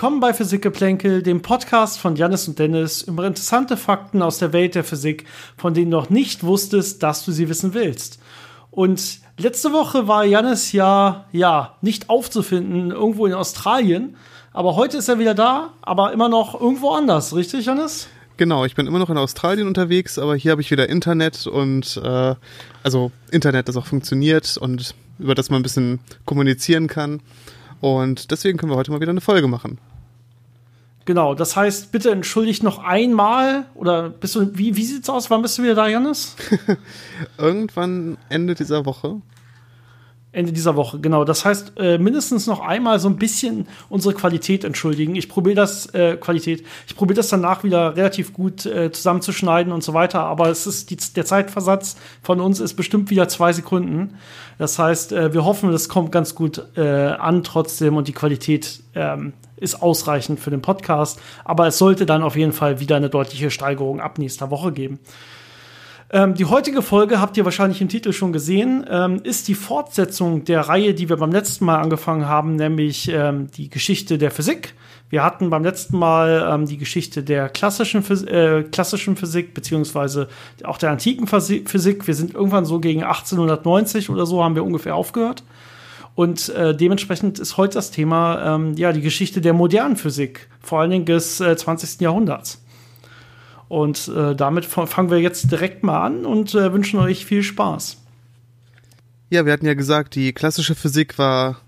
Willkommen bei Physikgeplänkel, dem Podcast von Janis und Dennis über interessante Fakten aus der Welt der Physik, von denen du noch nicht wusstest, dass du sie wissen willst. Und letzte Woche war Janis ja, ja, nicht aufzufinden, irgendwo in Australien. Aber heute ist er wieder da, aber immer noch irgendwo anders, richtig, Janis? Genau, ich bin immer noch in Australien unterwegs, aber hier habe ich wieder Internet und äh, also Internet, das auch funktioniert und über das man ein bisschen kommunizieren kann. Und deswegen können wir heute mal wieder eine Folge machen. Genau, das heißt, bitte entschuldigt noch einmal oder bist du, wie, wie sieht's aus? Wann bist du wieder da, Janis? Irgendwann Ende dieser Woche. Ende dieser Woche, genau. Das heißt, äh, mindestens noch einmal so ein bisschen unsere Qualität entschuldigen. Ich probiere das, äh, Qualität, ich probiere das danach wieder relativ gut äh, zusammenzuschneiden und so weiter, aber es ist die, der Zeitversatz von uns ist bestimmt wieder zwei Sekunden. Das heißt, äh, wir hoffen, das kommt ganz gut äh, an trotzdem und die Qualität ähm, ist ausreichend für den Podcast, aber es sollte dann auf jeden Fall wieder eine deutliche Steigerung ab nächster Woche geben. Ähm, die heutige Folge, habt ihr wahrscheinlich im Titel schon gesehen, ähm, ist die Fortsetzung der Reihe, die wir beim letzten Mal angefangen haben, nämlich ähm, die Geschichte der Physik. Wir hatten beim letzten Mal ähm, die Geschichte der klassischen, Phys äh, klassischen Physik, beziehungsweise auch der antiken Physik. Wir sind irgendwann so gegen 1890 oder so haben wir ungefähr aufgehört. Und äh, dementsprechend ist heute das Thema ähm, ja die Geschichte der modernen Physik, vor allen Dingen des äh, 20. Jahrhunderts. Und äh, damit fangen wir jetzt direkt mal an und äh, wünschen euch viel Spaß. Ja, wir hatten ja gesagt, die klassische Physik war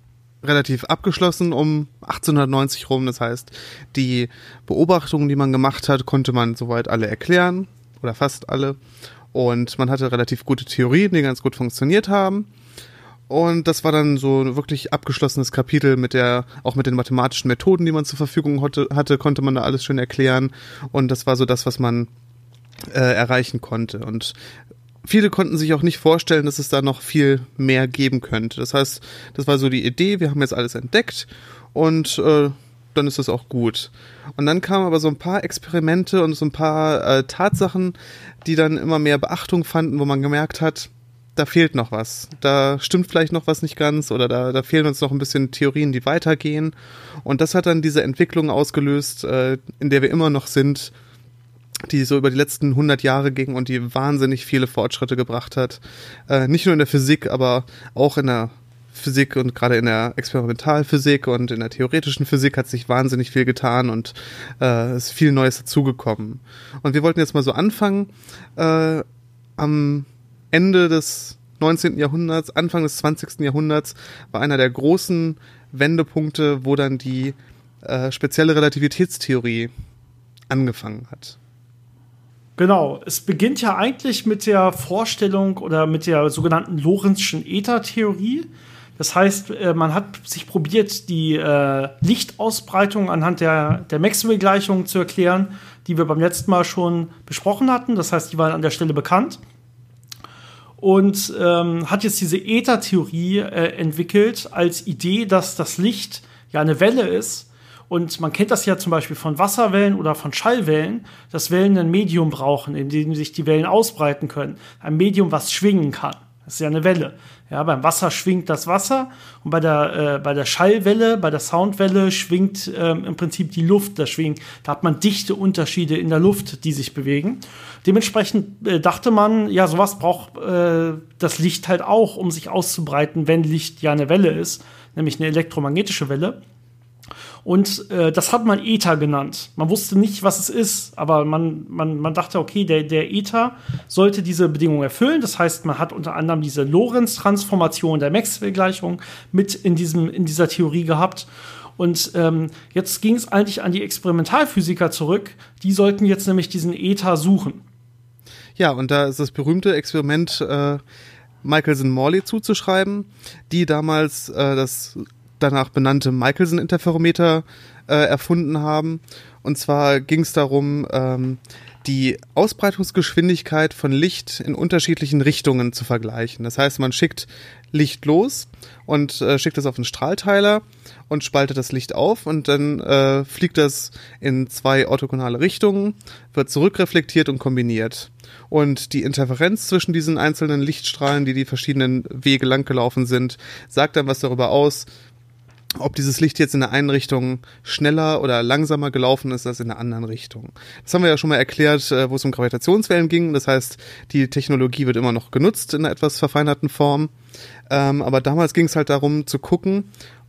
relativ abgeschlossen um 1890 rum. Das heißt, die Beobachtungen, die man gemacht hat, konnte man soweit alle erklären oder fast alle. Und man hatte relativ gute Theorien, die ganz gut funktioniert haben. Und das war dann so ein wirklich abgeschlossenes Kapitel mit der, auch mit den mathematischen Methoden, die man zur Verfügung hatte, konnte man da alles schön erklären. Und das war so das, was man äh, erreichen konnte. Und viele konnten sich auch nicht vorstellen, dass es da noch viel mehr geben könnte. Das heißt, das war so die Idee, wir haben jetzt alles entdeckt und äh, dann ist das auch gut. Und dann kamen aber so ein paar Experimente und so ein paar äh, Tatsachen, die dann immer mehr Beachtung fanden, wo man gemerkt hat, da fehlt noch was. Da stimmt vielleicht noch was nicht ganz oder da, da fehlen uns noch ein bisschen Theorien, die weitergehen. Und das hat dann diese Entwicklung ausgelöst, äh, in der wir immer noch sind, die so über die letzten 100 Jahre ging und die wahnsinnig viele Fortschritte gebracht hat. Äh, nicht nur in der Physik, aber auch in der Physik und gerade in der Experimentalphysik und in der theoretischen Physik hat sich wahnsinnig viel getan und äh, ist viel Neues dazugekommen. Und wir wollten jetzt mal so anfangen äh, am Ende des 19. Jahrhunderts, Anfang des 20. Jahrhunderts war einer der großen Wendepunkte, wo dann die äh, spezielle Relativitätstheorie angefangen hat. Genau, es beginnt ja eigentlich mit der Vorstellung oder mit der sogenannten Lorentzschen Äthertheorie. Das heißt, äh, man hat sich probiert, die äh, Lichtausbreitung anhand der, der Maxwell-Gleichungen zu erklären, die wir beim letzten Mal schon besprochen hatten. Das heißt, die waren an der Stelle bekannt und ähm, hat jetzt diese Äther-Theorie äh, entwickelt als Idee, dass das Licht ja eine Welle ist. Und man kennt das ja zum Beispiel von Wasserwellen oder von Schallwellen, dass Wellen ein Medium brauchen, in dem sich die Wellen ausbreiten können. Ein Medium, was schwingen kann. Das ist ja eine Welle. Ja, beim Wasser schwingt das Wasser und bei der, äh, bei der Schallwelle, bei der Soundwelle schwingt ähm, im Prinzip die Luft. Da, schwingt, da hat man dichte Unterschiede in der Luft, die sich bewegen. Dementsprechend äh, dachte man, ja, sowas braucht äh, das Licht halt auch, um sich auszubreiten, wenn Licht ja eine Welle ist, nämlich eine elektromagnetische Welle. Und äh, das hat man Ether genannt. Man wusste nicht, was es ist, aber man, man, man dachte, okay, der, der Ether sollte diese Bedingung erfüllen. Das heißt, man hat unter anderem diese Lorentz-Transformation der Maxwell-Gleichung mit in, diesem, in dieser Theorie gehabt. Und ähm, jetzt ging es eigentlich an die Experimentalphysiker zurück. Die sollten jetzt nämlich diesen Ether suchen. Ja, und da ist das berühmte Experiment äh, Michelson-Morley zuzuschreiben, die damals äh, das danach benannte Michelson-Interferometer äh, erfunden haben. Und zwar ging es darum, ähm, die Ausbreitungsgeschwindigkeit von Licht in unterschiedlichen Richtungen zu vergleichen. Das heißt, man schickt Licht los und äh, schickt es auf einen Strahlteiler und spaltet das Licht auf und dann äh, fliegt das in zwei orthogonale Richtungen, wird zurückreflektiert und kombiniert. Und die Interferenz zwischen diesen einzelnen Lichtstrahlen, die die verschiedenen Wege langgelaufen sind, sagt dann was darüber aus, ob dieses Licht jetzt in der einen Richtung schneller oder langsamer gelaufen ist als in der anderen Richtung. Das haben wir ja schon mal erklärt, äh, wo es um Gravitationswellen ging. Das heißt, die Technologie wird immer noch genutzt in einer etwas verfeinerten Form. Ähm, aber damals ging es halt darum zu gucken,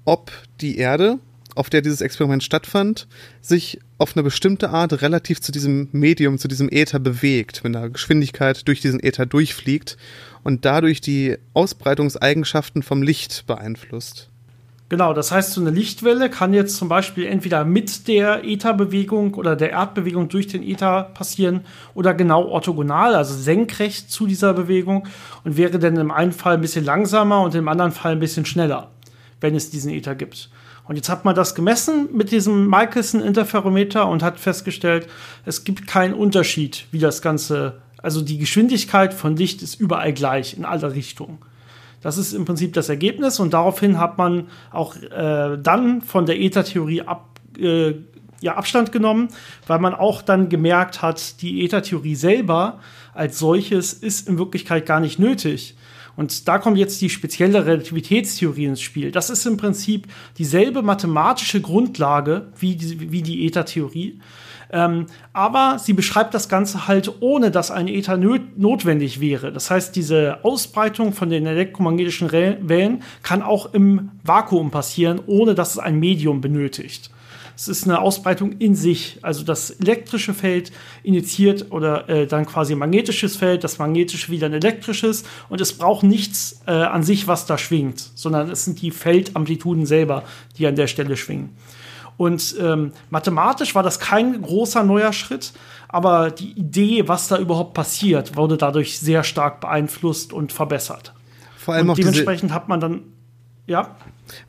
ob die Erde, auf der dieses Experiment stattfand, sich auf eine bestimmte Art relativ zu diesem Medium, zu diesem Äther bewegt, mit einer Geschwindigkeit durch diesen Äther durchfliegt und dadurch die Ausbreitungseigenschaften vom Licht beeinflusst. Genau, das heißt, so eine Lichtwelle kann jetzt zum Beispiel entweder mit der Ätherbewegung oder der Erdbewegung durch den Äther passieren oder genau orthogonal, also senkrecht zu dieser Bewegung und wäre dann im einen Fall ein bisschen langsamer und im anderen Fall ein bisschen schneller, wenn es diesen Äther gibt. Und jetzt hat man das gemessen mit diesem Michelson-Interferometer und hat festgestellt, es gibt keinen Unterschied, wie das Ganze, also die Geschwindigkeit von Licht ist überall gleich in alle Richtungen. Das ist im Prinzip das Ergebnis und daraufhin hat man auch äh, dann von der Ether-Theorie ab, äh, ja, Abstand genommen, weil man auch dann gemerkt hat, die Ether-Theorie selber als solches ist in Wirklichkeit gar nicht nötig. Und da kommt jetzt die spezielle Relativitätstheorie ins Spiel. Das ist im Prinzip dieselbe mathematische Grundlage wie die, wie die Ether-Theorie. Ähm, aber sie beschreibt das Ganze halt, ohne dass ein Ether notwendig wäre. Das heißt, diese Ausbreitung von den elektromagnetischen Wellen kann auch im Vakuum passieren, ohne dass es ein Medium benötigt. Es ist eine Ausbreitung in sich. Also das elektrische Feld initiiert oder äh, dann quasi ein magnetisches Feld, das magnetische wieder ein elektrisches und es braucht nichts äh, an sich, was da schwingt, sondern es sind die Feldamplituden selber, die an der Stelle schwingen. Und ähm, mathematisch war das kein großer neuer Schritt, aber die Idee, was da überhaupt passiert, wurde dadurch sehr stark beeinflusst und verbessert. Vor allem und auch dementsprechend hat man dann, ja.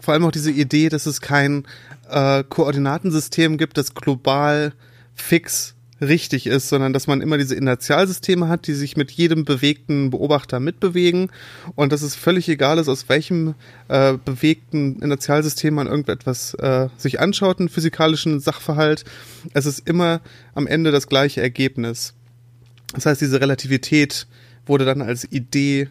Vor allem auch diese Idee, dass es kein äh, Koordinatensystem gibt, das global fix richtig ist, sondern dass man immer diese Inertialsysteme hat, die sich mit jedem bewegten Beobachter mitbewegen und dass es völlig egal ist, aus welchem äh, bewegten Inertialsystem man irgendetwas äh, sich anschaut, einen physikalischen Sachverhalt. Es ist immer am Ende das gleiche Ergebnis. Das heißt, diese Relativität wurde dann als Idee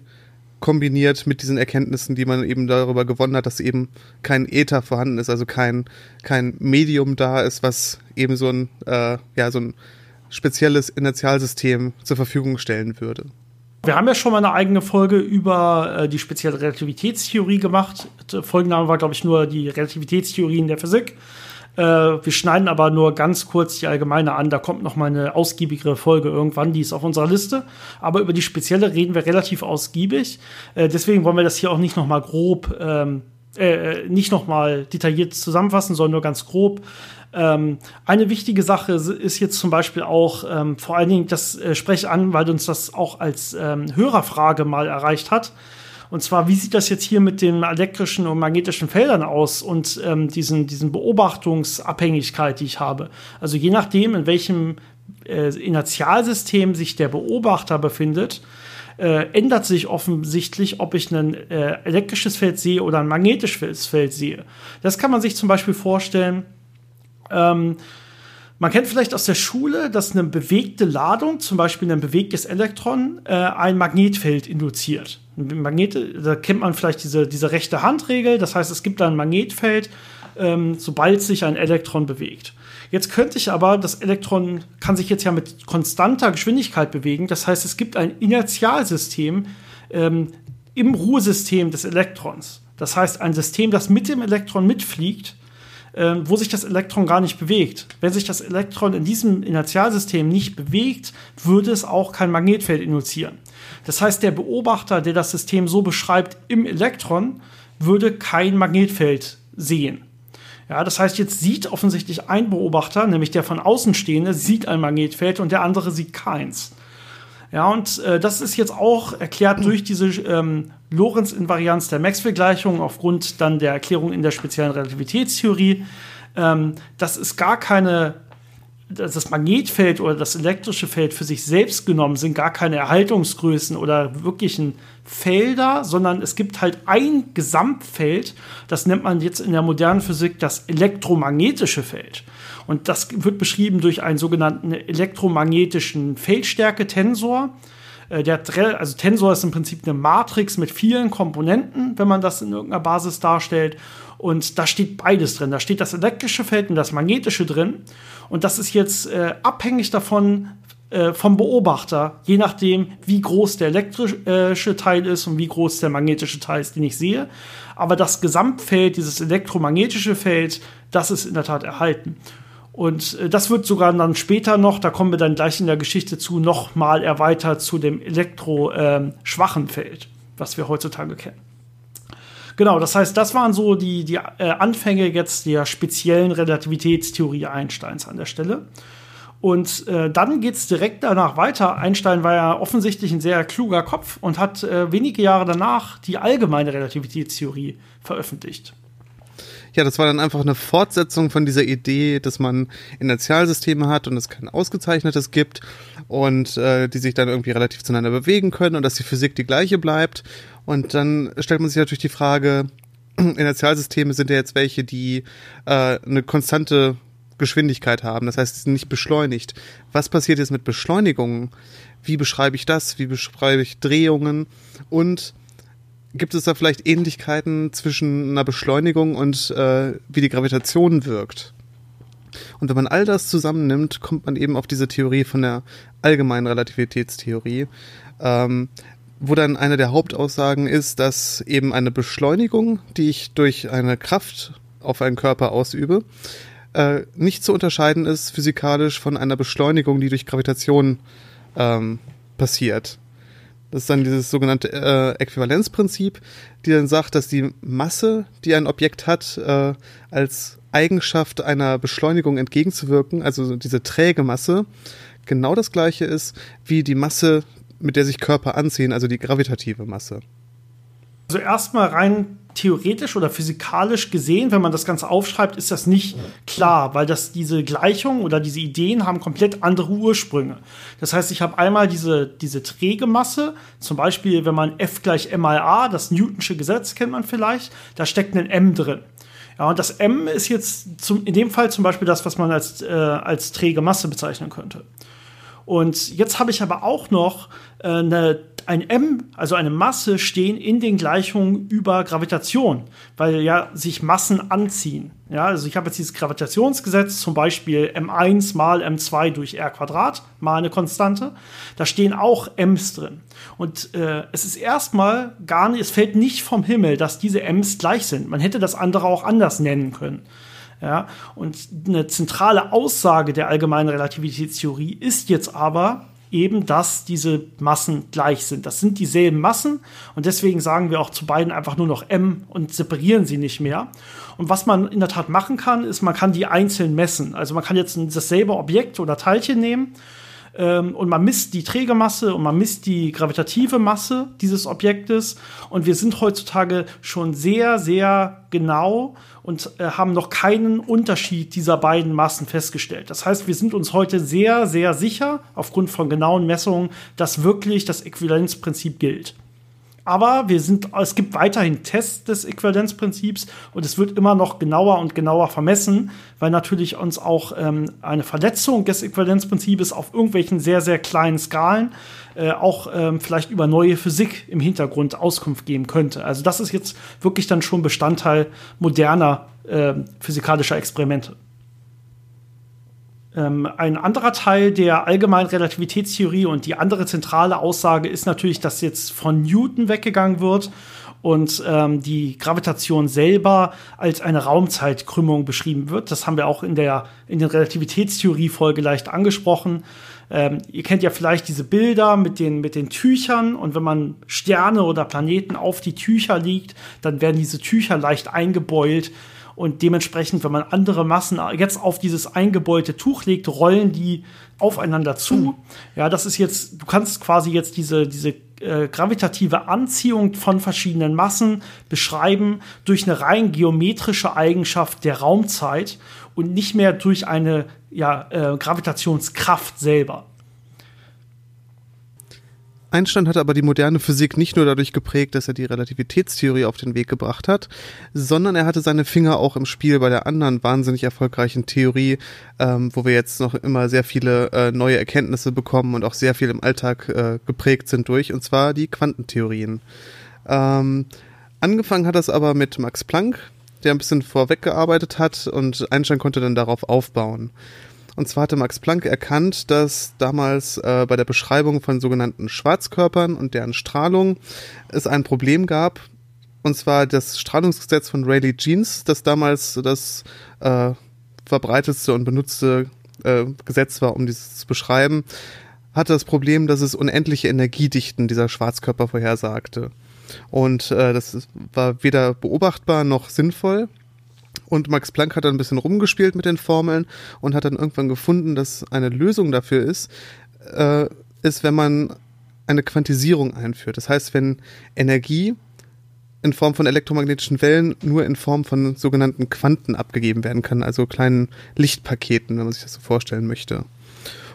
kombiniert mit diesen Erkenntnissen, die man eben darüber gewonnen hat, dass eben kein Äther vorhanden ist, also kein, kein Medium da ist, was eben so ein, äh, ja, so ein spezielles Inertialsystem zur Verfügung stellen würde. Wir haben ja schon mal eine eigene Folge über äh, die spezielle Relativitätstheorie gemacht. Folgenname war, glaube ich, nur die Relativitätstheorien der Physik. Äh, wir schneiden aber nur ganz kurz die allgemeine an. Da kommt noch mal eine ausgiebigere Folge irgendwann, die ist auf unserer Liste. Aber über die spezielle reden wir relativ ausgiebig. Äh, deswegen wollen wir das hier auch nicht noch mal grob, ähm, äh, nicht noch mal detailliert zusammenfassen, sondern nur ganz grob. Ähm, eine wichtige Sache ist jetzt zum Beispiel auch, ähm, vor allen Dingen, das äh, spreche an, weil uns das auch als ähm, Hörerfrage mal erreicht hat. Und zwar, wie sieht das jetzt hier mit den elektrischen und magnetischen Feldern aus und ähm, diesen, diesen Beobachtungsabhängigkeit, die ich habe? Also je nachdem, in welchem äh, Inertialsystem sich der Beobachter befindet, äh, ändert sich offensichtlich, ob ich ein äh, elektrisches Feld sehe oder ein magnetisches Feld sehe. Das kann man sich zum Beispiel vorstellen. Ähm, man kennt vielleicht aus der Schule, dass eine bewegte Ladung, zum Beispiel ein bewegtes Elektron, äh, ein Magnetfeld induziert. Magnete, da kennt man vielleicht diese, diese rechte Handregel, das heißt, es gibt ein Magnetfeld, ähm, sobald sich ein Elektron bewegt. Jetzt könnte ich aber, das Elektron kann sich jetzt ja mit konstanter Geschwindigkeit bewegen, das heißt, es gibt ein Inertialsystem ähm, im Ruhesystem des Elektrons. Das heißt, ein System, das mit dem Elektron mitfliegt, äh, wo sich das Elektron gar nicht bewegt. Wenn sich das Elektron in diesem Inertialsystem nicht bewegt, würde es auch kein Magnetfeld induzieren. Das heißt, der Beobachter, der das System so beschreibt im Elektron, würde kein Magnetfeld sehen. Ja, das heißt, jetzt sieht offensichtlich ein Beobachter, nämlich der von außen stehende, sieht ein Magnetfeld und der andere sieht keins. Ja, und äh, das ist jetzt auch erklärt durch diese ähm, Lorentz-Invarianz der Maxwell-Gleichung aufgrund dann der Erklärung in der speziellen Relativitätstheorie. Ähm, das ist gar keine das Magnetfeld oder das elektrische Feld für sich selbst genommen sind gar keine Erhaltungsgrößen oder wirklichen Felder, sondern es gibt halt ein Gesamtfeld, das nennt man jetzt in der modernen Physik das elektromagnetische Feld. Und das wird beschrieben durch einen sogenannten elektromagnetischen Feldstärke-Tensor. Äh, der also Tensor ist im Prinzip eine Matrix mit vielen Komponenten, wenn man das in irgendeiner Basis darstellt. Und da steht beides drin. Da steht das elektrische Feld und das magnetische drin. Und das ist jetzt äh, abhängig davon, äh, vom Beobachter, je nachdem, wie groß der elektrische Teil ist und wie groß der magnetische Teil ist, den ich sehe. Aber das Gesamtfeld, dieses elektromagnetische Feld, das ist in der Tat erhalten. Und äh, das wird sogar dann später noch, da kommen wir dann gleich in der Geschichte zu, noch mal erweitert zu dem elektroschwachen ähm, Feld, was wir heutzutage kennen. Genau, das heißt, das waren so die, die äh, Anfänge jetzt der speziellen Relativitätstheorie Einsteins an der Stelle. Und äh, dann geht es direkt danach weiter. Einstein war ja offensichtlich ein sehr kluger Kopf und hat äh, wenige Jahre danach die allgemeine Relativitätstheorie veröffentlicht. Ja, das war dann einfach eine Fortsetzung von dieser Idee, dass man Inertialsysteme hat und es kein ausgezeichnetes gibt und äh, die sich dann irgendwie relativ zueinander bewegen können und dass die Physik die gleiche bleibt. Und dann stellt man sich natürlich die Frage, Inertialsysteme sind ja jetzt welche, die äh, eine konstante Geschwindigkeit haben. Das heißt, sie sind nicht beschleunigt. Was passiert jetzt mit Beschleunigungen? Wie beschreibe ich das? Wie beschreibe ich Drehungen? Und gibt es da vielleicht Ähnlichkeiten zwischen einer Beschleunigung und äh, wie die Gravitation wirkt? Und wenn man all das zusammennimmt, kommt man eben auf diese Theorie von der allgemeinen Relativitätstheorie, ähm, wo dann eine der Hauptaussagen ist, dass eben eine Beschleunigung, die ich durch eine Kraft auf einen Körper ausübe, äh, nicht zu unterscheiden ist physikalisch von einer Beschleunigung, die durch Gravitation ähm, passiert. Das ist dann dieses sogenannte äh, Äquivalenzprinzip, die dann sagt, dass die Masse, die ein Objekt hat, äh, als Eigenschaft einer Beschleunigung entgegenzuwirken, also diese träge Masse, genau das gleiche ist wie die Masse, mit der sich Körper anziehen, also die gravitative Masse. Also erstmal rein theoretisch oder physikalisch gesehen, wenn man das Ganze aufschreibt, ist das nicht klar, weil das diese Gleichungen oder diese Ideen haben komplett andere Ursprünge. Das heißt, ich habe einmal diese, diese träge Masse, zum Beispiel, wenn man F gleich M mal A, das Newtonsche Gesetz kennt man vielleicht, da steckt ein M drin. Ja, und das M ist jetzt zum, in dem Fall zum Beispiel das, was man als, äh, als träge Masse bezeichnen könnte. Und jetzt habe ich aber auch noch äh, eine ein M, also eine Masse, stehen in den Gleichungen über Gravitation, weil ja sich Massen anziehen. Ja, also ich habe jetzt dieses Gravitationsgesetz, zum Beispiel M1 mal M2 durch R Quadrat, mal eine Konstante. Da stehen auch M's drin. Und äh, es ist erstmal gar nicht, es fällt nicht vom Himmel, dass diese M's gleich sind. Man hätte das andere auch anders nennen können. Ja, und eine zentrale Aussage der allgemeinen Relativitätstheorie ist jetzt aber, eben, dass diese Massen gleich sind. Das sind dieselben Massen und deswegen sagen wir auch zu beiden einfach nur noch M und separieren sie nicht mehr. Und was man in der Tat machen kann, ist, man kann die einzeln messen. Also man kann jetzt dasselbe Objekt oder Teilchen nehmen ähm, und man misst die Trägermasse und man misst die gravitative Masse dieses Objektes. Und wir sind heutzutage schon sehr, sehr genau und äh, haben noch keinen Unterschied dieser beiden Massen festgestellt. Das heißt, wir sind uns heute sehr, sehr sicher, aufgrund von genauen Messungen, dass wirklich das Äquivalenzprinzip gilt. Aber wir sind, es gibt weiterhin Tests des Äquivalenzprinzips und es wird immer noch genauer und genauer vermessen, weil natürlich uns auch ähm, eine Verletzung des Äquivalenzprinzips auf irgendwelchen sehr, sehr kleinen Skalen äh, auch ähm, vielleicht über neue Physik im Hintergrund Auskunft geben könnte. Also das ist jetzt wirklich dann schon Bestandteil moderner äh, physikalischer Experimente. Ähm, ein anderer Teil der allgemeinen Relativitätstheorie und die andere zentrale Aussage ist natürlich, dass jetzt von Newton weggegangen wird und ähm, die Gravitation selber als eine Raumzeitkrümmung beschrieben wird. Das haben wir auch in der in den Relativitätstheorie-Folge leicht angesprochen. Ähm, ihr kennt ja vielleicht diese Bilder mit den, mit den Tüchern und wenn man Sterne oder Planeten auf die Tücher liegt, dann werden diese Tücher leicht eingebeult und dementsprechend, wenn man andere Massen jetzt auf dieses eingebeulte Tuch legt, rollen die aufeinander zu. Mhm. Ja, das ist jetzt, du kannst quasi jetzt diese, diese äh, gravitative Anziehung von verschiedenen Massen beschreiben durch eine rein geometrische Eigenschaft der Raumzeit und nicht mehr durch eine ja, äh, Gravitationskraft selber. Einstein hat aber die moderne Physik nicht nur dadurch geprägt, dass er die Relativitätstheorie auf den Weg gebracht hat, sondern er hatte seine Finger auch im Spiel bei der anderen wahnsinnig erfolgreichen Theorie, ähm, wo wir jetzt noch immer sehr viele äh, neue Erkenntnisse bekommen und auch sehr viel im Alltag äh, geprägt sind durch, und zwar die Quantentheorien. Ähm, angefangen hat das aber mit Max Planck, der ein bisschen vorweggearbeitet hat und Einstein konnte dann darauf aufbauen. Und zwar hatte Max Planck erkannt, dass damals äh, bei der Beschreibung von sogenannten Schwarzkörpern und deren Strahlung es ein Problem gab. Und zwar das Strahlungsgesetz von Rayleigh-Jeans, das damals das äh, verbreitetste und benutzte äh, Gesetz war, um dieses zu beschreiben, hatte das Problem, dass es unendliche Energiedichten dieser Schwarzkörper vorhersagte. Und äh, das war weder beobachtbar noch sinnvoll. Und Max Planck hat dann ein bisschen rumgespielt mit den Formeln und hat dann irgendwann gefunden, dass eine Lösung dafür ist, äh, ist, wenn man eine Quantisierung einführt. Das heißt, wenn Energie in Form von elektromagnetischen Wellen nur in Form von sogenannten Quanten abgegeben werden kann, also kleinen Lichtpaketen, wenn man sich das so vorstellen möchte.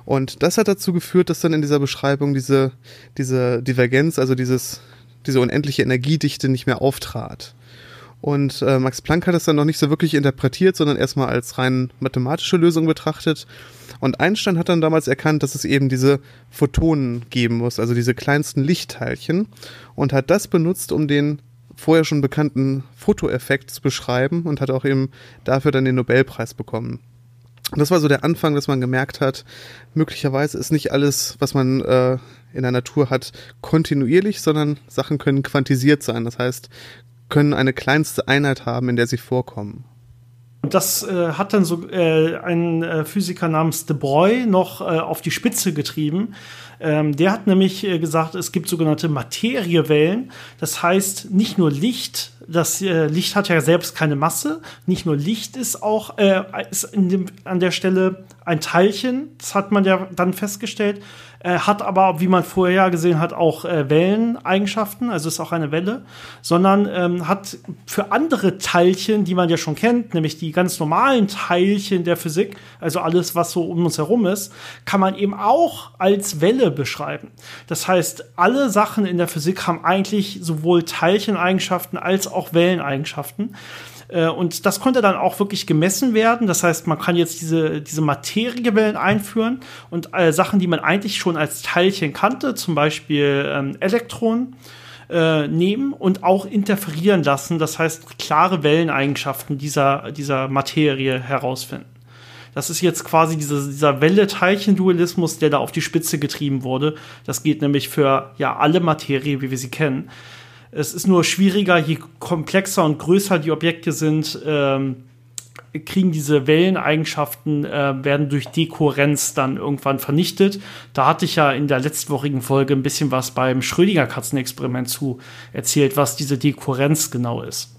Und das hat dazu geführt, dass dann in dieser Beschreibung diese, diese Divergenz, also dieses, diese unendliche Energiedichte nicht mehr auftrat. Und äh, Max Planck hat es dann noch nicht so wirklich interpretiert, sondern erstmal als rein mathematische Lösung betrachtet. Und Einstein hat dann damals erkannt, dass es eben diese Photonen geben muss, also diese kleinsten Lichtteilchen, und hat das benutzt, um den vorher schon bekannten Fotoeffekt zu beschreiben und hat auch eben dafür dann den Nobelpreis bekommen. Und das war so der Anfang, dass man gemerkt hat, möglicherweise ist nicht alles, was man äh, in der Natur hat, kontinuierlich, sondern Sachen können quantisiert sein. Das heißt, können eine kleinste Einheit haben, in der sie vorkommen. Und das äh, hat dann so äh, ein äh, Physiker namens De Broglie noch äh, auf die Spitze getrieben. Ähm, der hat nämlich äh, gesagt, es gibt sogenannte Materiewellen. Das heißt, nicht nur Licht, das äh, Licht hat ja selbst keine Masse, nicht nur Licht ist auch ist dem, an der Stelle ein Teilchen, das hat man ja dann festgestellt, äh, hat aber, wie man vorher gesehen hat, auch äh, Welleneigenschaften, also ist auch eine Welle, sondern ähm, hat für andere Teilchen, die man ja schon kennt, nämlich die ganz normalen Teilchen der Physik, also alles, was so um uns herum ist, kann man eben auch als Welle beschreiben. Das heißt, alle Sachen in der Physik haben eigentlich sowohl Teilcheneigenschaften als auch Welleneigenschaften. Äh, und das konnte dann auch wirklich gemessen werden. Das heißt, man kann jetzt diese, diese Materiewellen einführen und äh, Sachen, die man eigentlich schon als Teilchen kannte, zum Beispiel ähm, Elektronen, äh, nehmen und auch interferieren lassen. Das heißt, klare Welleneigenschaften dieser, dieser Materie herausfinden. Das ist jetzt quasi diese, dieser Welle-Teilchen-Dualismus, der da auf die Spitze getrieben wurde. Das geht nämlich für ja alle Materie, wie wir sie kennen. Es ist nur schwieriger, je komplexer und größer die Objekte sind, ähm, kriegen diese Welleneigenschaften, äh, werden durch Dekohärenz dann irgendwann vernichtet. Da hatte ich ja in der letztwochigen Folge ein bisschen was beim Schrödinger-Katzenexperiment zu erzählt, was diese Dekohärenz genau ist.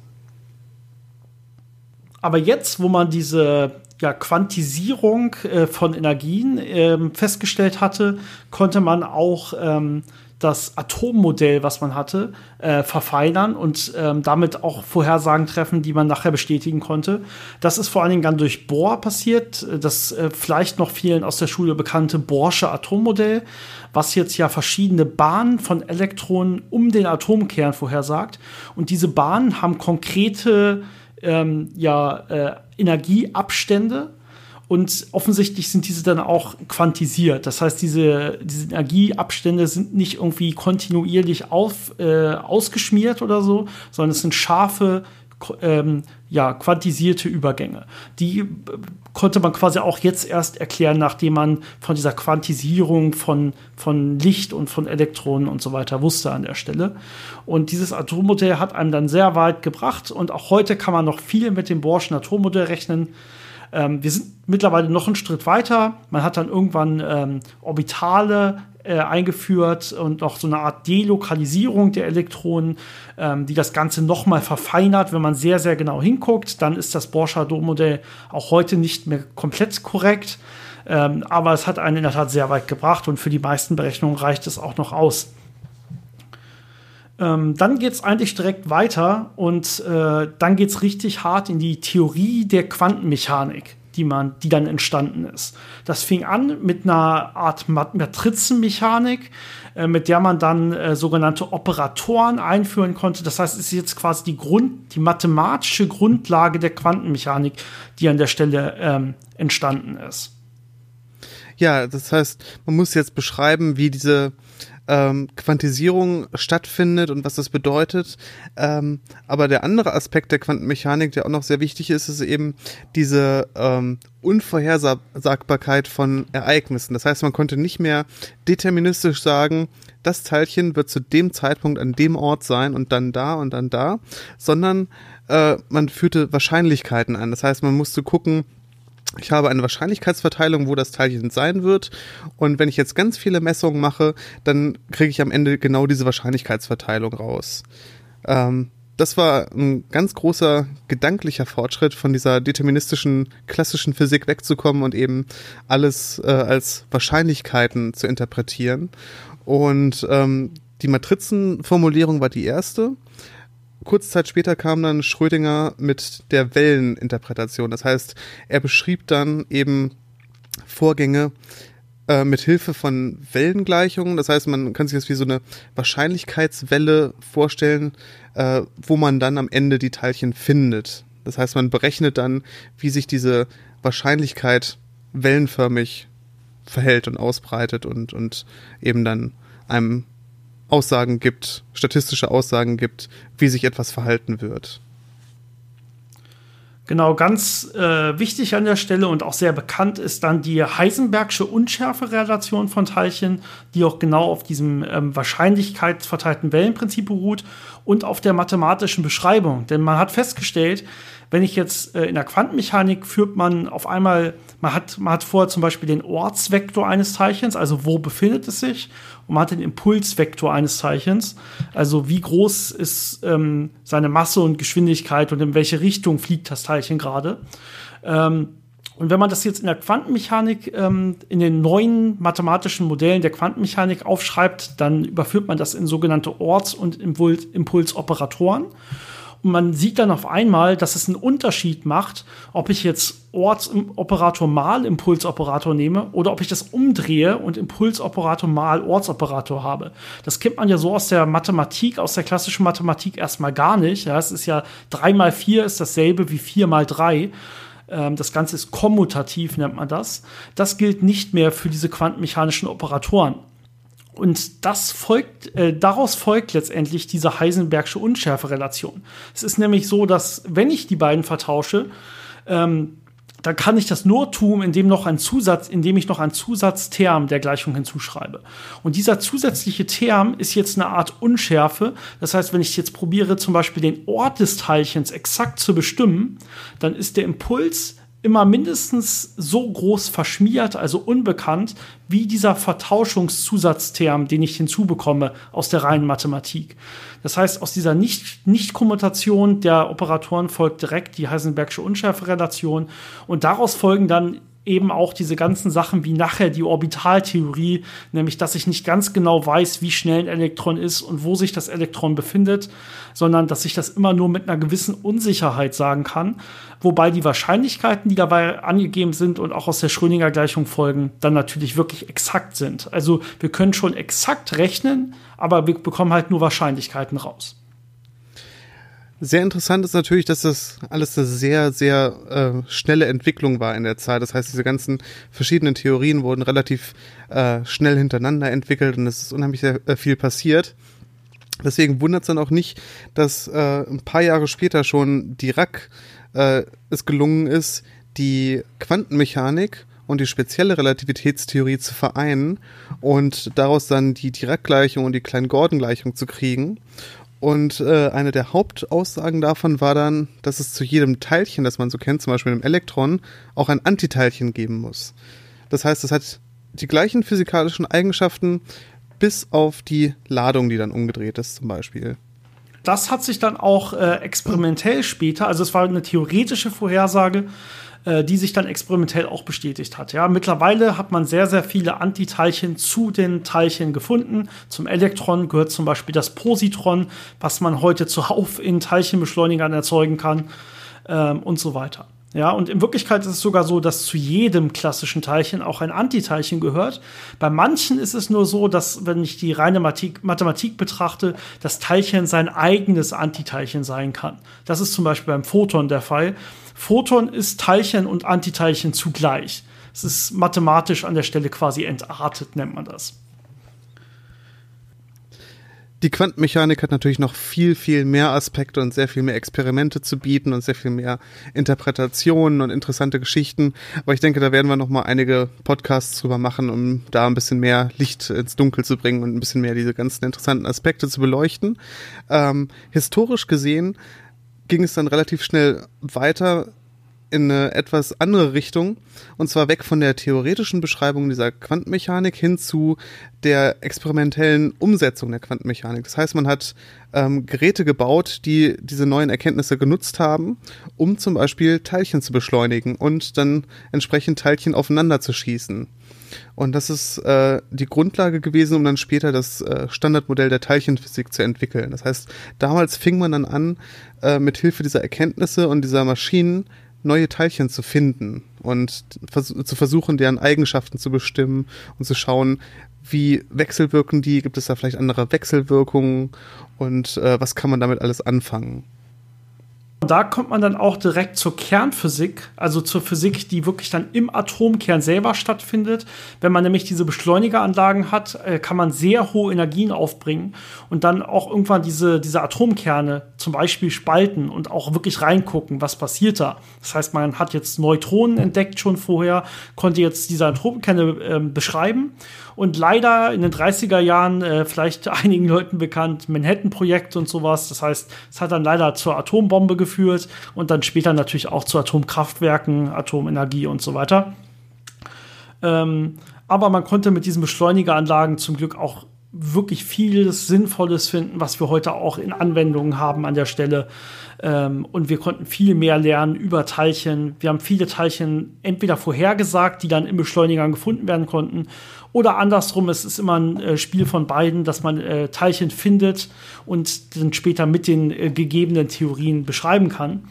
Aber jetzt, wo man diese ja, Quantisierung äh, von Energien äh, festgestellt hatte, konnte man auch ähm, das Atommodell, was man hatte, äh, verfeinern und ähm, damit auch Vorhersagen treffen, die man nachher bestätigen konnte. Das ist vor allen Dingen dann durch Bohr passiert, das äh, vielleicht noch vielen aus der Schule bekannte Bohrsche Atommodell, was jetzt ja verschiedene Bahnen von Elektronen um den Atomkern vorhersagt. Und diese Bahnen haben konkrete ähm, ja, äh, Energieabstände und offensichtlich sind diese dann auch quantisiert. Das heißt, diese, diese Energieabstände sind nicht irgendwie kontinuierlich auf, äh, ausgeschmiert oder so, sondern es sind scharfe, ähm, ja, quantisierte Übergänge. Die konnte man quasi auch jetzt erst erklären, nachdem man von dieser Quantisierung von, von Licht und von Elektronen und so weiter wusste an der Stelle. Und dieses Atommodell hat einem dann sehr weit gebracht und auch heute kann man noch viel mit dem Bohrschen Atommodell rechnen. Ähm, wir sind mittlerweile noch einen Schritt weiter. Man hat dann irgendwann ähm, Orbitale äh, eingeführt und noch so eine Art Delokalisierung der Elektronen, ähm, die das Ganze nochmal verfeinert. Wenn man sehr, sehr genau hinguckt, dann ist das Borscher Doppelmodell auch heute nicht mehr komplett korrekt. Ähm, aber es hat einen in der Tat sehr weit gebracht und für die meisten Berechnungen reicht es auch noch aus. Ähm, dann geht es eigentlich direkt weiter und äh, dann geht es richtig hart in die Theorie der Quantenmechanik. die man, die dann entstanden ist. Das fing an mit einer Art Matrizenmechanik, äh, mit der man dann äh, sogenannte Operatoren einführen konnte. Das heißt, es ist jetzt quasi die Grund, die mathematische Grundlage der Quantenmechanik, die an der Stelle ähm, entstanden ist. Ja, das heißt, man muss jetzt beschreiben, wie diese ähm, Quantisierung stattfindet und was das bedeutet. Ähm, aber der andere Aspekt der Quantenmechanik, der auch noch sehr wichtig ist, ist eben diese ähm, Unvorhersagbarkeit von Ereignissen. Das heißt, man konnte nicht mehr deterministisch sagen, das Teilchen wird zu dem Zeitpunkt an dem Ort sein und dann da und dann da, sondern äh, man führte Wahrscheinlichkeiten an. Das heißt, man musste gucken, ich habe eine Wahrscheinlichkeitsverteilung, wo das Teilchen sein wird. Und wenn ich jetzt ganz viele Messungen mache, dann kriege ich am Ende genau diese Wahrscheinlichkeitsverteilung raus. Ähm, das war ein ganz großer gedanklicher Fortschritt, von dieser deterministischen klassischen Physik wegzukommen und eben alles äh, als Wahrscheinlichkeiten zu interpretieren. Und ähm, die Matrizenformulierung war die erste kurze Zeit später kam dann Schrödinger mit der Welleninterpretation. Das heißt, er beschrieb dann eben Vorgänge äh, mit Hilfe von Wellengleichungen. Das heißt, man kann sich das wie so eine Wahrscheinlichkeitswelle vorstellen, äh, wo man dann am Ende die Teilchen findet. Das heißt, man berechnet dann, wie sich diese Wahrscheinlichkeit wellenförmig verhält und ausbreitet und, und eben dann einem Aussagen gibt, statistische Aussagen gibt, wie sich etwas verhalten wird. Genau, ganz äh, wichtig an der Stelle und auch sehr bekannt ist dann die Heisenbergsche Unschärferelation von Teilchen, die auch genau auf diesem ähm, wahrscheinlichkeitsverteilten Wellenprinzip beruht und auf der mathematischen Beschreibung. Denn man hat festgestellt, wenn ich jetzt äh, in der Quantenmechanik führt man auf einmal, man hat, man hat vorher zum Beispiel den Ortsvektor eines Teilchens, also wo befindet es sich, und man hat den Impulsvektor eines Teilchens, also wie groß ist ähm, seine Masse und Geschwindigkeit und in welche Richtung fliegt das Teilchen gerade. Ähm, und wenn man das jetzt in der Quantenmechanik, ähm, in den neuen mathematischen Modellen der Quantenmechanik aufschreibt, dann überführt man das in sogenannte Orts- und Impulsoperatoren. Und man sieht dann auf einmal, dass es einen Unterschied macht, ob ich jetzt Ortsoperator mal Impulsoperator nehme oder ob ich das umdrehe und Impulsoperator mal Ortsoperator habe. Das kennt man ja so aus der Mathematik, aus der klassischen Mathematik erstmal gar nicht. Ja, es ist ja drei mal vier ist dasselbe wie vier mal drei. Ähm, das Ganze ist kommutativ, nennt man das. Das gilt nicht mehr für diese quantenmechanischen Operatoren. Und das folgt, äh, daraus folgt letztendlich diese Heisenbergsche Unschärferelation. Es ist nämlich so, dass wenn ich die beiden vertausche, ähm, dann kann ich das nur tun, indem noch ein Zusatz, indem ich noch einen Zusatzterm der Gleichung hinzuschreibe. Und dieser zusätzliche Term ist jetzt eine Art Unschärfe. Das heißt, wenn ich jetzt probiere, zum Beispiel den Ort des Teilchens exakt zu bestimmen, dann ist der Impuls immer mindestens so groß verschmiert, also unbekannt, wie dieser Vertauschungszusatzterm, den ich hinzubekomme aus der reinen Mathematik. Das heißt, aus dieser Nicht-Kommutation -Nicht der Operatoren folgt direkt die Heisenbergsche Unschärferelation und daraus folgen dann eben auch diese ganzen Sachen wie nachher die Orbitaltheorie, nämlich dass ich nicht ganz genau weiß, wie schnell ein Elektron ist und wo sich das Elektron befindet, sondern dass ich das immer nur mit einer gewissen Unsicherheit sagen kann, wobei die Wahrscheinlichkeiten, die dabei angegeben sind und auch aus der Schrödinger Gleichung folgen, dann natürlich wirklich exakt sind. Also wir können schon exakt rechnen, aber wir bekommen halt nur Wahrscheinlichkeiten raus. Sehr interessant ist natürlich, dass das alles eine sehr, sehr äh, schnelle Entwicklung war in der Zeit. Das heißt, diese ganzen verschiedenen Theorien wurden relativ äh, schnell hintereinander entwickelt und es ist unheimlich sehr, äh, viel passiert. Deswegen wundert es dann auch nicht, dass äh, ein paar Jahre später schon Dirac äh, es gelungen ist, die Quantenmechanik und die spezielle Relativitätstheorie zu vereinen und daraus dann die Dirac-Gleichung und die Klein-Gordon-Gleichung zu kriegen. Und äh, eine der Hauptaussagen davon war dann, dass es zu jedem Teilchen, das man so kennt, zum Beispiel einem Elektron, auch ein Antiteilchen geben muss. Das heißt, es hat die gleichen physikalischen Eigenschaften, bis auf die Ladung, die dann umgedreht ist, zum Beispiel. Das hat sich dann auch äh, experimentell später, also es war eine theoretische Vorhersage, äh, die sich dann experimentell auch bestätigt hat. Ja, mittlerweile hat man sehr, sehr viele Antiteilchen zu den Teilchen gefunden. Zum Elektron gehört zum Beispiel das Positron, was man heute zuhauf in Teilchenbeschleunigern erzeugen kann ähm, und so weiter. Ja, und in Wirklichkeit ist es sogar so, dass zu jedem klassischen Teilchen auch ein Antiteilchen gehört. Bei manchen ist es nur so, dass, wenn ich die reine Mathematik, Mathematik betrachte, das Teilchen sein eigenes Antiteilchen sein kann. Das ist zum Beispiel beim Photon der Fall. Photon ist Teilchen und Antiteilchen zugleich. Es ist mathematisch an der Stelle quasi entartet, nennt man das. Die Quantenmechanik hat natürlich noch viel, viel mehr Aspekte und sehr viel mehr Experimente zu bieten und sehr viel mehr Interpretationen und interessante Geschichten. Aber ich denke, da werden wir noch mal einige Podcasts drüber machen, um da ein bisschen mehr Licht ins Dunkel zu bringen und ein bisschen mehr diese ganzen interessanten Aspekte zu beleuchten. Ähm, historisch gesehen ging es dann relativ schnell weiter in eine etwas andere Richtung und zwar weg von der theoretischen Beschreibung dieser Quantenmechanik hin zu der experimentellen Umsetzung der Quantenmechanik. Das heißt, man hat ähm, Geräte gebaut, die diese neuen Erkenntnisse genutzt haben, um zum Beispiel Teilchen zu beschleunigen und dann entsprechend Teilchen aufeinander zu schießen. Und das ist äh, die Grundlage gewesen, um dann später das äh, Standardmodell der Teilchenphysik zu entwickeln. Das heißt, damals fing man dann an, äh, mit Hilfe dieser Erkenntnisse und dieser Maschinen neue Teilchen zu finden und vers zu versuchen, deren Eigenschaften zu bestimmen und zu schauen, wie wechselwirken die, gibt es da vielleicht andere Wechselwirkungen und äh, was kann man damit alles anfangen. Da kommt man dann auch direkt zur Kernphysik, also zur Physik, die wirklich dann im Atomkern selber stattfindet. Wenn man nämlich diese Beschleunigeranlagen hat, äh, kann man sehr hohe Energien aufbringen und dann auch irgendwann diese, diese Atomkerne zum Beispiel spalten und auch wirklich reingucken, was passiert da. Das heißt, man hat jetzt Neutronen entdeckt schon vorher, konnte jetzt diese Atomkerne äh, beschreiben und leider in den 30er Jahren, äh, vielleicht einigen Leuten bekannt, Manhattan-Projekt und sowas. Das heißt, es hat dann leider zur Atombombe geführt und dann später natürlich auch zu Atomkraftwerken, Atomenergie und so weiter. Ähm, aber man konnte mit diesen Beschleunigeranlagen zum Glück auch wirklich vieles Sinnvolles finden, was wir heute auch in Anwendungen haben an der Stelle. Ähm, und wir konnten viel mehr lernen über Teilchen. Wir haben viele Teilchen entweder vorhergesagt, die dann in Beschleunigern gefunden werden konnten, oder andersrum, es ist immer ein äh, Spiel von beiden, dass man äh, Teilchen findet und dann später mit den äh, gegebenen Theorien beschreiben kann.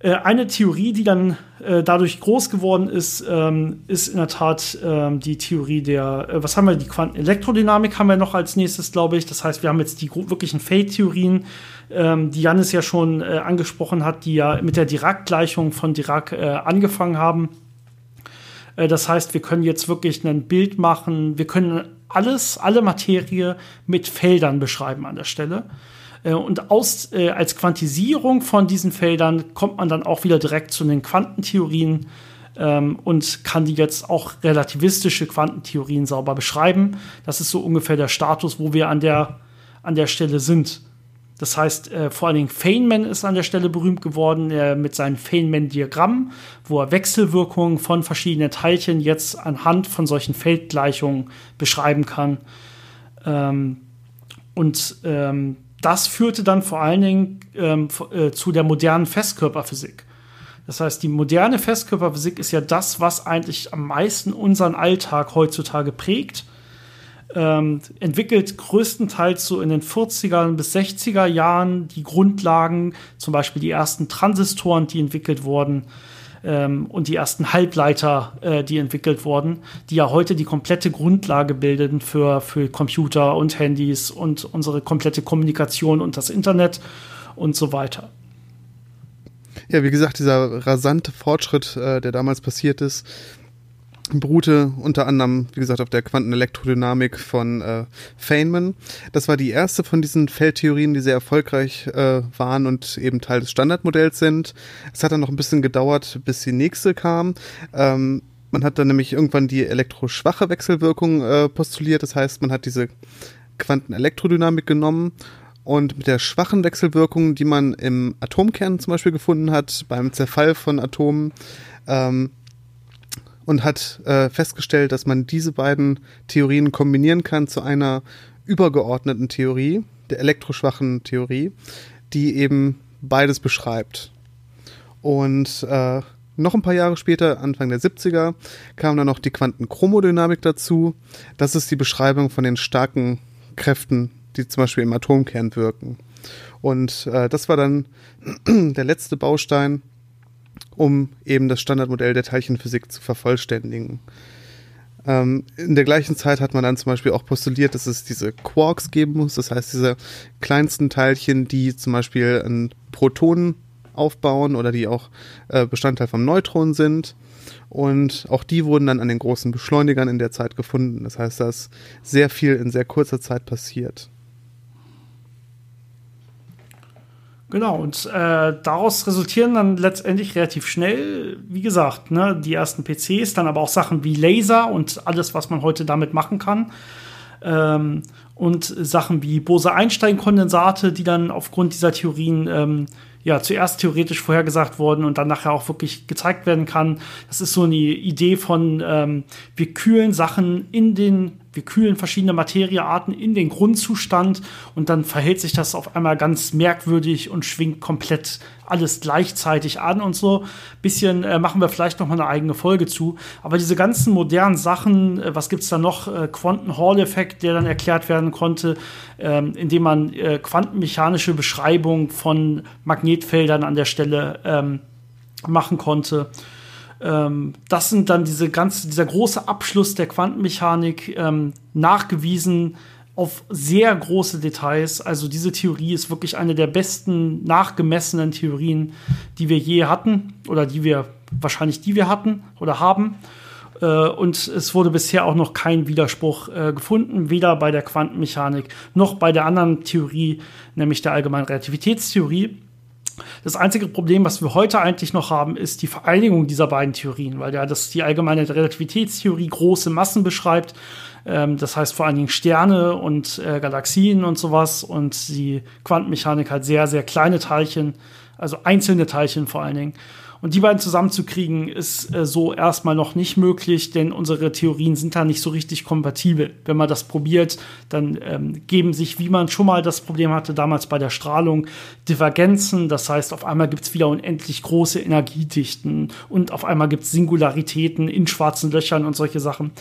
Äh, eine Theorie, die dann äh, dadurch groß geworden ist, ähm, ist in der Tat ähm, die Theorie der, äh, was haben wir, die Quantenelektrodynamik haben wir noch als nächstes, glaube ich. Das heißt, wir haben jetzt die wirklichen Fate-Theorien, ähm, die Janis ja schon angesprochen hat, die ja mit der Dirac-Gleichung von Dirac angefangen haben äh, das heißt, wir können jetzt wirklich ein Bild machen, wir können alles, alle Materie mit Feldern beschreiben an der Stelle. Äh, und aus, äh, als Quantisierung von diesen Feldern kommt man dann auch wieder direkt zu den Quantentheorien ähm, und kann die jetzt auch relativistische Quantentheorien sauber beschreiben. Das ist so ungefähr der Status, wo wir an der, an der Stelle sind. Das heißt, äh, vor allen Dingen Feynman ist an der Stelle berühmt geworden äh, mit seinem Feynman-Diagramm, wo er Wechselwirkungen von verschiedenen Teilchen jetzt anhand von solchen Feldgleichungen beschreiben kann. Ähm, und ähm, das führte dann vor allen Dingen ähm, äh, zu der modernen Festkörperphysik. Das heißt, die moderne Festkörperphysik ist ja das, was eigentlich am meisten unseren Alltag heutzutage prägt ähm, entwickelt größtenteils so in den 40er bis 60er Jahren die Grundlagen, zum Beispiel die ersten Transistoren, die entwickelt wurden ähm, und die ersten Halbleiter, äh, die entwickelt wurden, die ja heute die komplette Grundlage bilden für, für Computer und Handys und unsere komplette Kommunikation und das Internet und so weiter. Ja, wie gesagt, dieser rasante Fortschritt, äh, der damals passiert ist, beruhte unter anderem, wie gesagt, auf der Quantenelektrodynamik von äh, Feynman. Das war die erste von diesen Feldtheorien, die sehr erfolgreich äh, waren und eben Teil des Standardmodells sind. Es hat dann noch ein bisschen gedauert, bis die nächste kam. Ähm, man hat dann nämlich irgendwann die elektroschwache Wechselwirkung äh, postuliert. Das heißt, man hat diese Quantenelektrodynamik genommen und mit der schwachen Wechselwirkung, die man im Atomkern zum Beispiel gefunden hat, beim Zerfall von Atomen, ähm, und hat äh, festgestellt, dass man diese beiden Theorien kombinieren kann zu einer übergeordneten Theorie, der elektroschwachen Theorie, die eben beides beschreibt. Und äh, noch ein paar Jahre später, Anfang der 70er, kam dann noch die Quantenchromodynamik dazu. Das ist die Beschreibung von den starken Kräften, die zum Beispiel im Atomkern wirken. Und äh, das war dann der letzte Baustein, um eben das Standardmodell der Teilchenphysik zu vervollständigen. Ähm, in der gleichen Zeit hat man dann zum Beispiel auch postuliert, dass es diese Quarks geben muss, das heißt diese kleinsten Teilchen, die zum Beispiel ein Proton aufbauen oder die auch äh, Bestandteil vom Neutron sind. Und auch die wurden dann an den großen Beschleunigern in der Zeit gefunden. Das heißt, da ist sehr viel in sehr kurzer Zeit passiert. Genau, und äh, daraus resultieren dann letztendlich relativ schnell, wie gesagt, ne, die ersten PCs, dann aber auch Sachen wie Laser und alles, was man heute damit machen kann. Ähm, und Sachen wie Bose-Einstein-Kondensate, die dann aufgrund dieser Theorien ähm, ja zuerst theoretisch vorhergesagt worden und dann nachher auch wirklich gezeigt werden kann. Das ist so eine Idee von, ähm, wir kühlen Sachen in den wir kühlen verschiedene Materiearten in den Grundzustand und dann verhält sich das auf einmal ganz merkwürdig und schwingt komplett alles gleichzeitig an und so. Bisschen äh, machen wir vielleicht noch mal eine eigene Folge zu. Aber diese ganzen modernen Sachen, äh, was gibt's da noch? Äh, Quanten Hall Effekt, der dann erklärt werden konnte, ähm, indem man äh, quantenmechanische Beschreibung von Magnetfeldern an der Stelle ähm, machen konnte. Ähm, das sind dann diese ganze, dieser große Abschluss der Quantenmechanik ähm, nachgewiesen auf sehr große Details. Also diese Theorie ist wirklich eine der besten nachgemessenen Theorien, die wir je hatten oder die wir wahrscheinlich die wir hatten oder haben. Äh, und es wurde bisher auch noch kein Widerspruch äh, gefunden, weder bei der Quantenmechanik noch bei der anderen Theorie, nämlich der allgemeinen Relativitätstheorie. Das einzige Problem, was wir heute eigentlich noch haben, ist die Vereinigung dieser beiden Theorien, weil ja das die allgemeine Relativitätstheorie große Massen beschreibt. Ähm, das heißt vor allen Dingen Sterne und äh, Galaxien und sowas und die Quantenmechanik halt sehr, sehr kleine Teilchen, also einzelne Teilchen vor allen Dingen. Und die beiden zusammenzukriegen, ist äh, so erstmal noch nicht möglich, denn unsere Theorien sind da nicht so richtig kompatibel. Wenn man das probiert, dann ähm, geben sich, wie man schon mal das Problem hatte, damals bei der Strahlung, Divergenzen. Das heißt, auf einmal gibt es wieder unendlich große Energiedichten und auf einmal gibt es Singularitäten in schwarzen Löchern und solche Sachen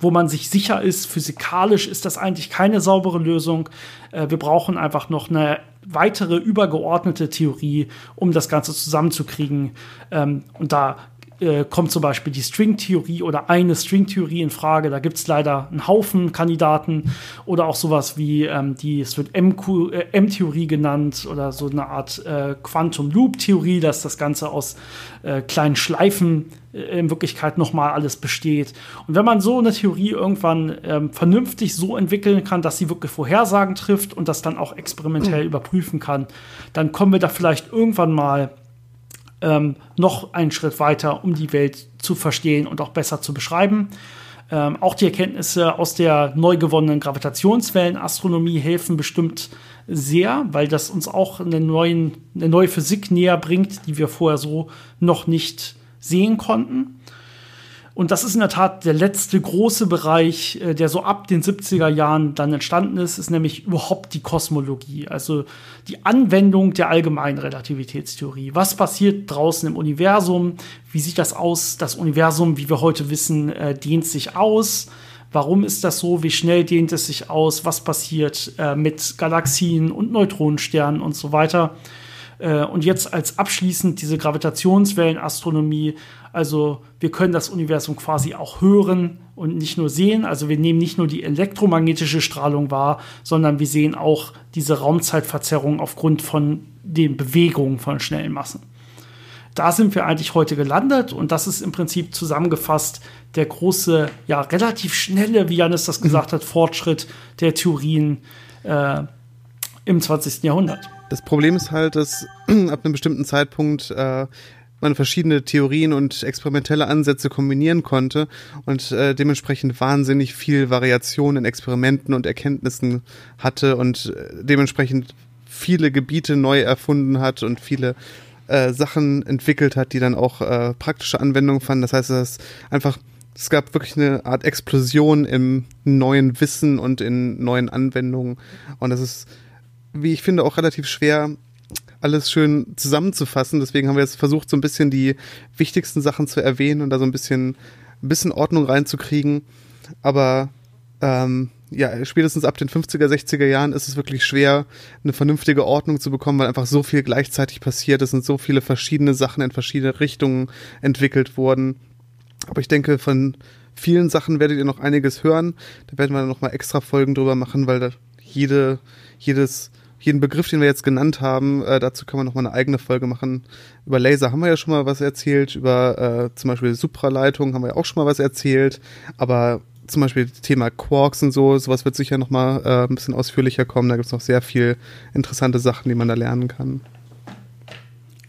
wo man sich sicher ist, physikalisch ist das eigentlich keine saubere Lösung. Äh, wir brauchen einfach noch eine weitere übergeordnete Theorie, um das Ganze zusammenzukriegen. Ähm, und da äh, kommt zum Beispiel die Stringtheorie oder eine Stringtheorie in Frage. Da gibt es leider einen Haufen Kandidaten oder auch sowas wie ähm, die, es wird M-Theorie äh, genannt oder so eine Art äh, Quantum Loop-Theorie, dass das Ganze aus äh, kleinen Schleifen äh, in Wirklichkeit nochmal alles besteht. Und wenn man so eine Theorie irgendwann ähm, vernünftig so entwickeln kann, dass sie wirklich Vorhersagen trifft und das dann auch experimentell mhm. überprüfen kann, dann kommen wir da vielleicht irgendwann mal ähm, noch einen Schritt weiter, um die Welt zu verstehen und auch besser zu beschreiben. Ähm, auch die Erkenntnisse aus der neu gewonnenen Gravitationswellenastronomie helfen bestimmt sehr, weil das uns auch eine, neuen, eine neue Physik näher bringt, die wir vorher so noch nicht sehen konnten. Und das ist in der Tat der letzte große Bereich, äh, der so ab den 70er Jahren dann entstanden ist, ist nämlich überhaupt die Kosmologie, also die Anwendung der allgemeinen Relativitätstheorie. Was passiert draußen im Universum? Wie sieht das aus? Das Universum, wie wir heute wissen, äh, dehnt sich aus. Warum ist das so? Wie schnell dehnt es sich aus? Was passiert äh, mit Galaxien und Neutronensternen und so weiter? Äh, und jetzt als abschließend diese Gravitationswellenastronomie. Also wir können das Universum quasi auch hören und nicht nur sehen. Also wir nehmen nicht nur die elektromagnetische Strahlung wahr, sondern wir sehen auch diese Raumzeitverzerrung aufgrund von den Bewegungen von schnellen Massen. Da sind wir eigentlich heute gelandet und das ist im Prinzip zusammengefasst der große, ja, relativ schnelle, wie Janis das gesagt hat, Fortschritt der Theorien äh, im 20. Jahrhundert. Das Problem ist halt, dass ab einem bestimmten Zeitpunkt äh, man verschiedene Theorien und experimentelle Ansätze kombinieren konnte und äh, dementsprechend wahnsinnig viel Variation in Experimenten und Erkenntnissen hatte und äh, dementsprechend viele Gebiete neu erfunden hat und viele äh, Sachen entwickelt hat, die dann auch äh, praktische Anwendungen fanden. Das heißt, dass einfach es gab wirklich eine Art Explosion im neuen Wissen und in neuen Anwendungen und das ist wie ich finde, auch relativ schwer, alles schön zusammenzufassen. Deswegen haben wir jetzt versucht, so ein bisschen die wichtigsten Sachen zu erwähnen und da so ein bisschen, ein bisschen Ordnung reinzukriegen. Aber ähm, ja, spätestens ab den 50er, 60er Jahren ist es wirklich schwer, eine vernünftige Ordnung zu bekommen, weil einfach so viel gleichzeitig passiert ist und so viele verschiedene Sachen in verschiedene Richtungen entwickelt wurden. Aber ich denke, von vielen Sachen werdet ihr noch einiges hören. Da werden wir noch mal extra Folgen drüber machen, weil da jede, jedes, jeden Begriff, den wir jetzt genannt haben, äh, dazu kann man noch mal eine eigene Folge machen. Über Laser haben wir ja schon mal was erzählt, über äh, zum Beispiel Supraleitung haben wir ja auch schon mal was erzählt, aber zum Beispiel das Thema Quarks und so, sowas wird sicher noch mal äh, ein bisschen ausführlicher kommen. Da gibt es noch sehr viel interessante Sachen, die man da lernen kann.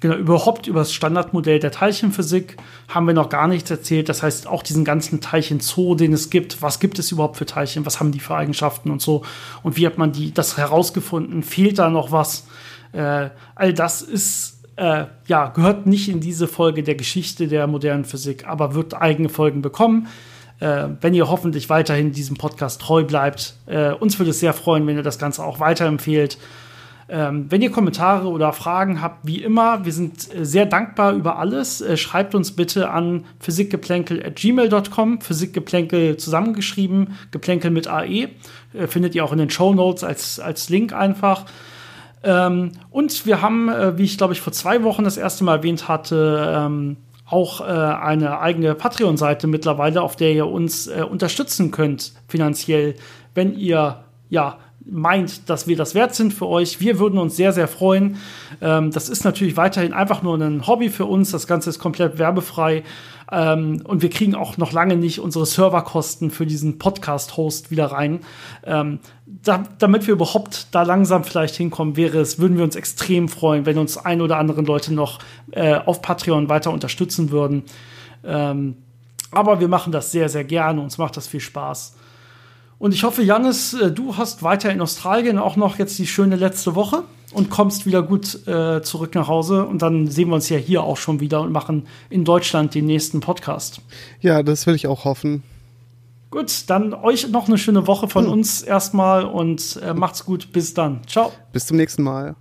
Genau, überhaupt über das Standardmodell der Teilchenphysik haben wir noch gar nichts erzählt. Das heißt, auch diesen ganzen Teilchenzoo, den es gibt. Was gibt es überhaupt für Teilchen? Was haben die für Eigenschaften und so? Und wie hat man die, das herausgefunden? Fehlt da noch was? Äh, all das ist, äh, ja, gehört nicht in diese Folge der Geschichte der modernen Physik, aber wird eigene Folgen bekommen. Äh, wenn ihr hoffentlich weiterhin diesem Podcast treu bleibt. Äh, uns würde es sehr freuen, wenn ihr das Ganze auch weiterempfehlt. Ähm, wenn ihr Kommentare oder Fragen habt, wie immer, wir sind äh, sehr dankbar über alles. Äh, schreibt uns bitte an physikgeplänkel.gmail.com, Physikgeplänkel zusammengeschrieben, Geplänkel mit AE. Äh, findet ihr auch in den Show Notes als, als Link einfach. Ähm, und wir haben, äh, wie ich glaube ich vor zwei Wochen das erste Mal erwähnt hatte, ähm, auch äh, eine eigene Patreon-Seite mittlerweile, auf der ihr uns äh, unterstützen könnt finanziell, wenn ihr ja meint, dass wir das wert sind für euch. Wir würden uns sehr, sehr freuen. Ähm, das ist natürlich weiterhin einfach nur ein Hobby für uns. Das Ganze ist komplett werbefrei. Ähm, und wir kriegen auch noch lange nicht unsere Serverkosten für diesen Podcast-Host wieder rein. Ähm, da, damit wir überhaupt da langsam vielleicht hinkommen, wäre es, würden wir uns extrem freuen, wenn uns ein oder andere Leute noch äh, auf Patreon weiter unterstützen würden. Ähm, aber wir machen das sehr, sehr gerne. Uns macht das viel Spaß. Und ich hoffe, Janis, äh, du hast weiter in Australien auch noch jetzt die schöne letzte Woche und kommst wieder gut äh, zurück nach Hause. Und dann sehen wir uns ja hier auch schon wieder und machen in Deutschland den nächsten Podcast. Ja, das will ich auch hoffen. Gut, dann euch noch eine schöne Woche von hm. uns erstmal und äh, macht's gut. Bis dann. Ciao. Bis zum nächsten Mal.